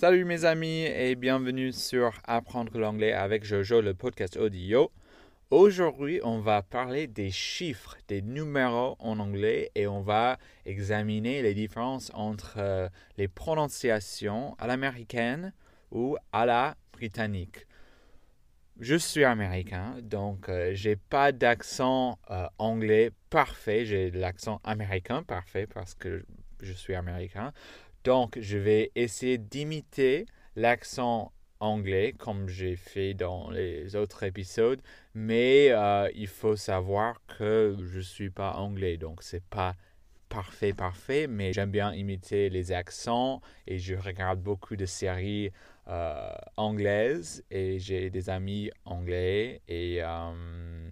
Salut mes amis et bienvenue sur Apprendre l'anglais avec Jojo, le podcast audio. Aujourd'hui, on va parler des chiffres, des numéros en anglais et on va examiner les différences entre euh, les prononciations à l'américaine ou à la britannique. Je suis américain, donc euh, j'ai pas d'accent euh, anglais parfait, j'ai l'accent américain parfait parce que je suis américain. Donc, je vais essayer d'imiter l'accent anglais comme j'ai fait dans les autres épisodes, mais euh, il faut savoir que je ne suis pas anglais, donc c'est pas parfait, parfait, mais j'aime bien imiter les accents et je regarde beaucoup de séries euh, anglaises et j'ai des amis anglais et euh,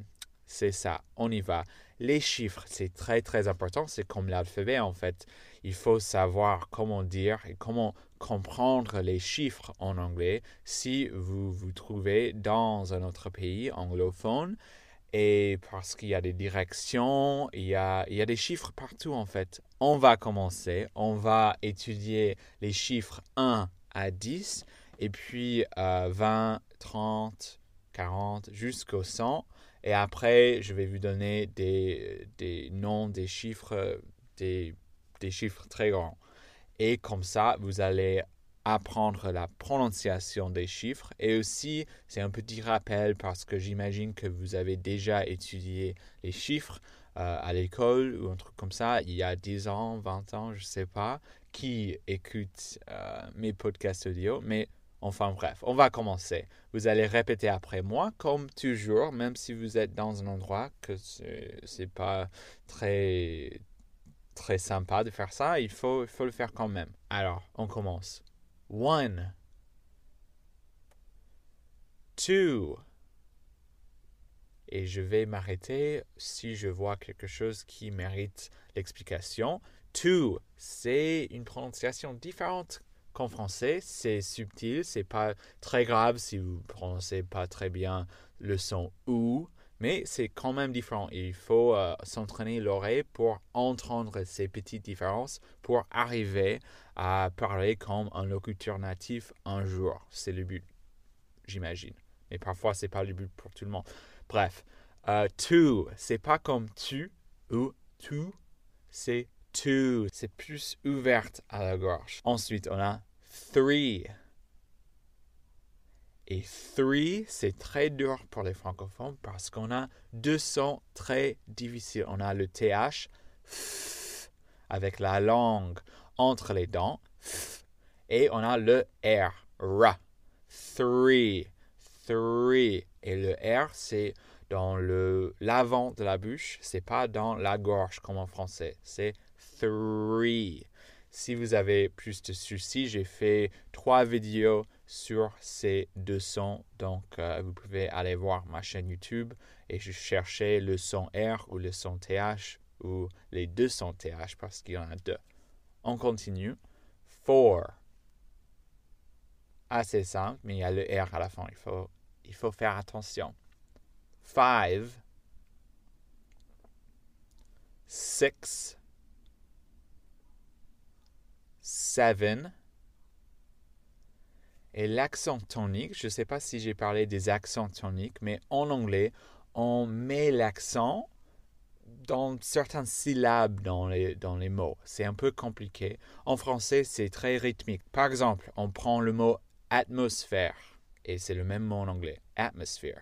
c'est ça, on y va. Les chiffres, c'est très très important, c'est comme l'alphabet en fait. Il faut savoir comment dire et comment comprendre les chiffres en anglais si vous vous trouvez dans un autre pays anglophone. Et parce qu'il y a des directions, il y a, il y a des chiffres partout en fait. On va commencer, on va étudier les chiffres 1 à 10 et puis 20, 30, 40 jusqu'au 100. Et après, je vais vous donner des, des noms, des chiffres, des, des chiffres très grands. Et comme ça, vous allez apprendre la prononciation des chiffres. Et aussi, c'est un petit rappel parce que j'imagine que vous avez déjà étudié les chiffres euh, à l'école ou un truc comme ça, il y a 10 ans, 20 ans, je ne sais pas, qui écoute euh, mes podcasts audio. Mais Enfin bref, on va commencer. Vous allez répéter après moi, comme toujours, même si vous êtes dans un endroit que c'est pas très très sympa de faire ça, il faut, il faut le faire quand même. Alors, on commence. One. Two. Et je vais m'arrêter si je vois quelque chose qui mérite l'explication. Two, c'est une prononciation différente qu'en français, c'est subtil, c'est pas très grave si vous prononcez pas très bien le son ou, mais c'est quand même différent. Il faut euh, s'entraîner l'oreille pour entendre ces petites différences pour arriver à parler comme un locuteur natif un jour. C'est le but, j'imagine. Mais parfois, c'est pas le but pour tout le monde. Bref, euh, tu, c'est pas comme tu ou tu, c'est tu. C'est plus ouverte à la gorge. Ensuite, on a three. Et three, c'est très dur pour les francophones parce qu'on a deux sons très difficiles. On a le TH avec la langue entre les dents et on a le R, R. Three, three. Et le R, c'est dans le l'avant de la bouche, c'est pas dans la gorge comme en français. C'est three. Si vous avez plus de soucis, j'ai fait trois vidéos sur ces deux sons. Donc, euh, vous pouvez aller voir ma chaîne YouTube et je cherchais le son R ou le son TH ou les deux sons TH parce qu'il y en a deux. On continue. Four. Assez simple, mais il y a le R à la fin. Il faut, il faut faire attention. Five. Six. Seven. Et l'accent tonique, je ne sais pas si j'ai parlé des accents toniques, mais en anglais, on met l'accent dans certaines syllabes dans les, dans les mots. C'est un peu compliqué. En français, c'est très rythmique. Par exemple, on prend le mot atmosphère, et c'est le même mot en anglais, atmosphere.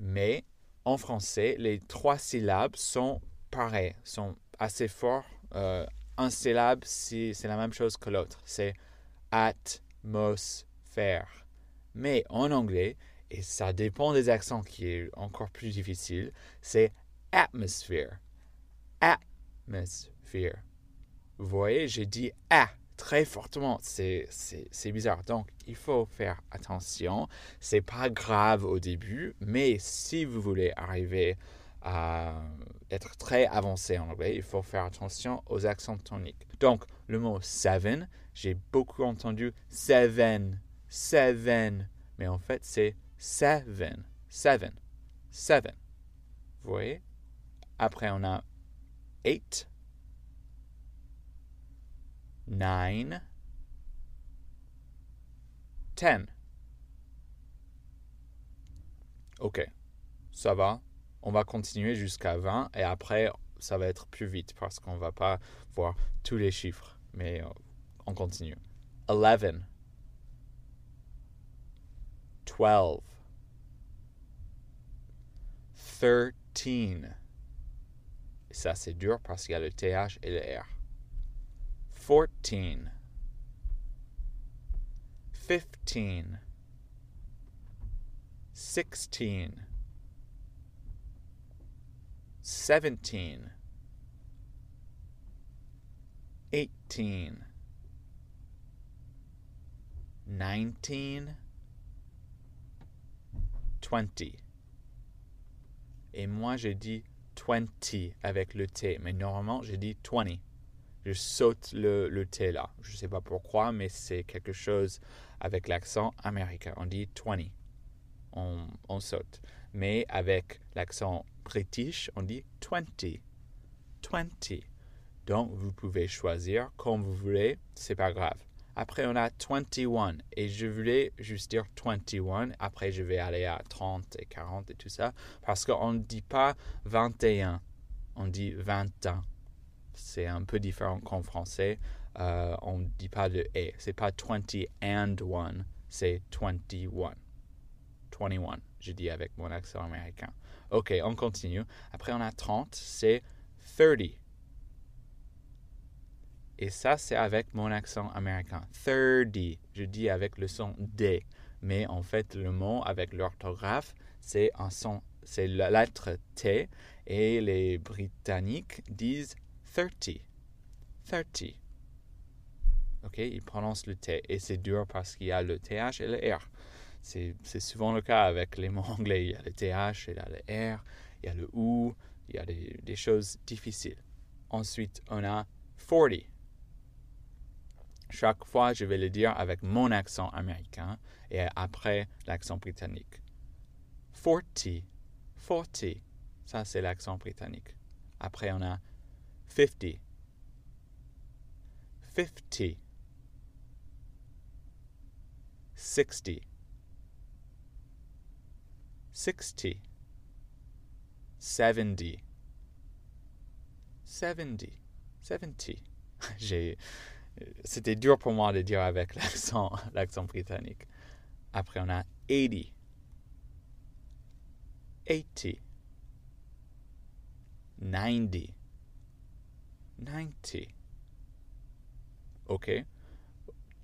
Mais en français, les trois syllabes sont pareilles, sont assez forts euh, un syllabe, c'est la même chose que l'autre. C'est atmosphère. Mais en anglais, et ça dépend des accents qui est encore plus difficile, c'est atmosphere. Atmosphere. Vous voyez, j'ai dit A très fortement. C'est bizarre. Donc, il faut faire attention. C'est pas grave au début, mais si vous voulez arriver à être très avancé en anglais, il faut faire attention aux accents toniques. Donc, le mot seven, j'ai beaucoup entendu seven, seven, mais en fait, c'est seven, seven, seven. Vous voyez? Après, on a eight, nine, 10. Ok, ça va. On va continuer jusqu'à 20 et après, ça va être plus vite parce qu'on va pas voir tous les chiffres. Mais euh, on continue. 11. 12. 13. Et ça, c'est dur parce qu'il y a le TH et le R. 14. 15. 16. 17. 18. 19. 20. Et moi, j'ai dit 20 avec le T, mais normalement, j'ai dit 20. Je saute le, T là. Je ne sais pas pourquoi, mais c'est quelque chose avec l'accent américain. On dit 20. On, on saute. Mais avec l'accent on dit 20. 20. Donc, vous pouvez choisir comme vous voulez, c'est pas grave. Après, on a 21. Et je voulais juste dire 21. Après, je vais aller à 30 et 40 et tout ça. Parce qu'on ne dit pas 21. On dit 20 ans. C'est un peu différent qu'en français. Euh, on ne dit pas le et. C'est pas 20 and 1. C'est 21. 21. Je dis avec mon accent américain. Ok, on continue. Après, on a 30. C'est 30. Et ça, c'est avec mon accent américain. 30. Je dis avec le son D. Mais en fait, le mot avec l'orthographe, c'est un son, c'est la lettre T. Et les Britanniques disent 30. 30. OK, ils prononcent le T. Et c'est dur parce qu'il y a le TH et le R. C'est souvent le cas avec les mots anglais. Il y a le TH, il y a le R, il y a le OU, il y a des, des choses difficiles. Ensuite, on a 40. Chaque fois, je vais le dire avec mon accent américain et après l'accent britannique. 40, 40, ça c'est l'accent britannique. Après, on a 50, 50, 60, 60, 70, 70, 70. J'ai c'était dur pour moi de dire avec l'accent, l'accent britannique. Après, on a 80, 80, 90, 90. OK?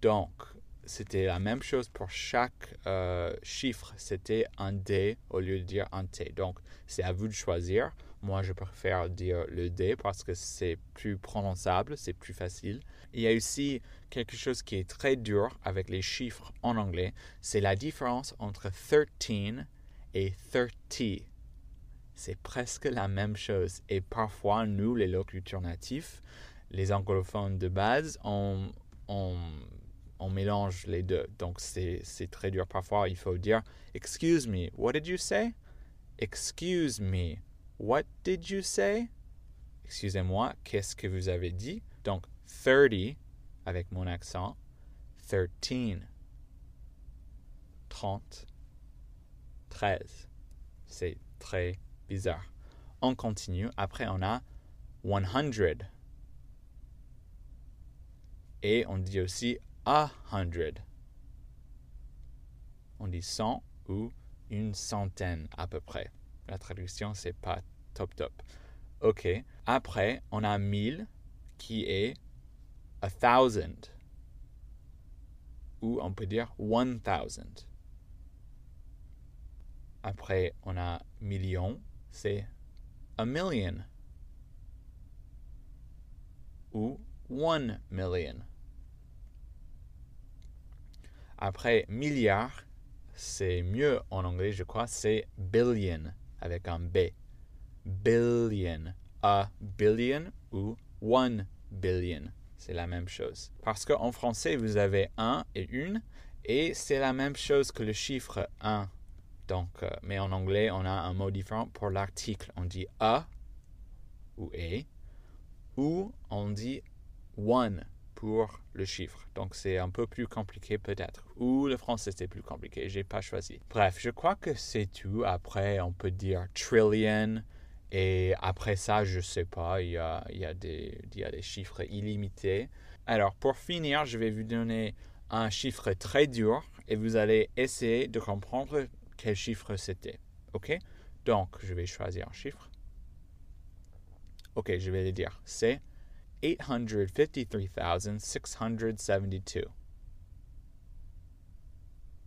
Donc, c'était la même chose pour chaque euh, chiffre. C'était un D au lieu de dire un T. Donc, c'est à vous de choisir. Moi, je préfère dire le D parce que c'est plus prononçable, c'est plus facile. Il y a aussi quelque chose qui est très dur avec les chiffres en anglais, c'est la différence entre 13 et 30. C'est presque la même chose. Et parfois, nous, les locuteurs natifs, les anglophones de base, on, on, on mélange les deux. Donc, c'est très dur. Parfois, il faut dire Excuse me, what did you say? Excuse me. What did you say? Excusez-moi, qu'est-ce que vous avez dit? Donc, 30 avec mon accent. 13. 30. 13. C'est très bizarre. On continue. Après, on a 100. Et on dit aussi a hundred. On dit 100 ou une centaine à peu près. La traduction, c'est pas top top. OK. Après, on a 1000 qui est a thousand. Ou on peut dire one thousand. Après, on a million, c'est a million. Ou one million. Après, milliard, c'est mieux en anglais, je crois, c'est billion avec un B. Billion. A billion ou one billion. C'est la même chose. Parce qu'en français, vous avez un et une, et c'est la même chose que le chiffre 1. Donc, euh, mais en anglais, on a un mot différent pour l'article. On dit a ou a, ou on dit one pour le chiffre. Donc c'est un peu plus compliqué peut-être. Ou le français c'est plus compliqué, j'ai pas choisi. Bref, je crois que c'est tout. Après, on peut dire trillion. Et après ça, je sais pas, il y a, y a, des, y a des chiffres illimités. Alors pour finir, je vais vous donner un chiffre très dur et vous allez essayer de comprendre quel chiffre c'était. OK? Donc, je vais choisir un chiffre. OK, je vais le dire. C'est 853,672.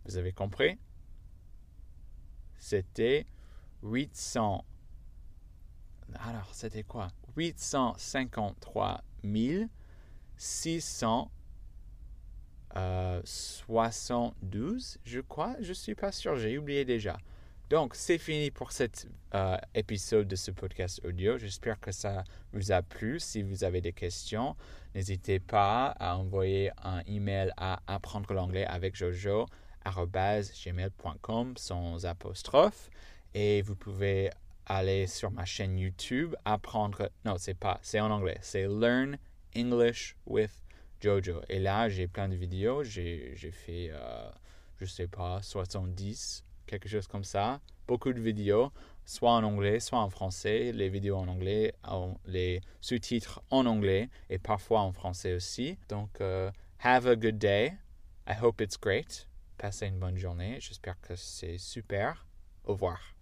Vous avez compris? C'était 800. Alors, c'était quoi? 853 672, je crois. Je suis pas sûr, j'ai oublié déjà. Donc, c'est fini pour cet euh, épisode de ce podcast audio. J'espère que ça vous a plu. Si vous avez des questions, n'hésitez pas à envoyer un email à apprendre l'anglais avec Jojo gmail.com sans apostrophe et vous pouvez aller sur ma chaîne YouTube apprendre non c'est pas c'est en anglais c'est Learn English with Jojo et là j'ai plein de vidéos j'ai fait euh, je sais pas 70 quelque chose comme ça. Beaucoup de vidéos, soit en anglais, soit en français. Les vidéos en anglais, les sous-titres en anglais et parfois en français aussi. Donc, euh, have a good day. I hope it's great. Passez une bonne journée. J'espère que c'est super. Au revoir.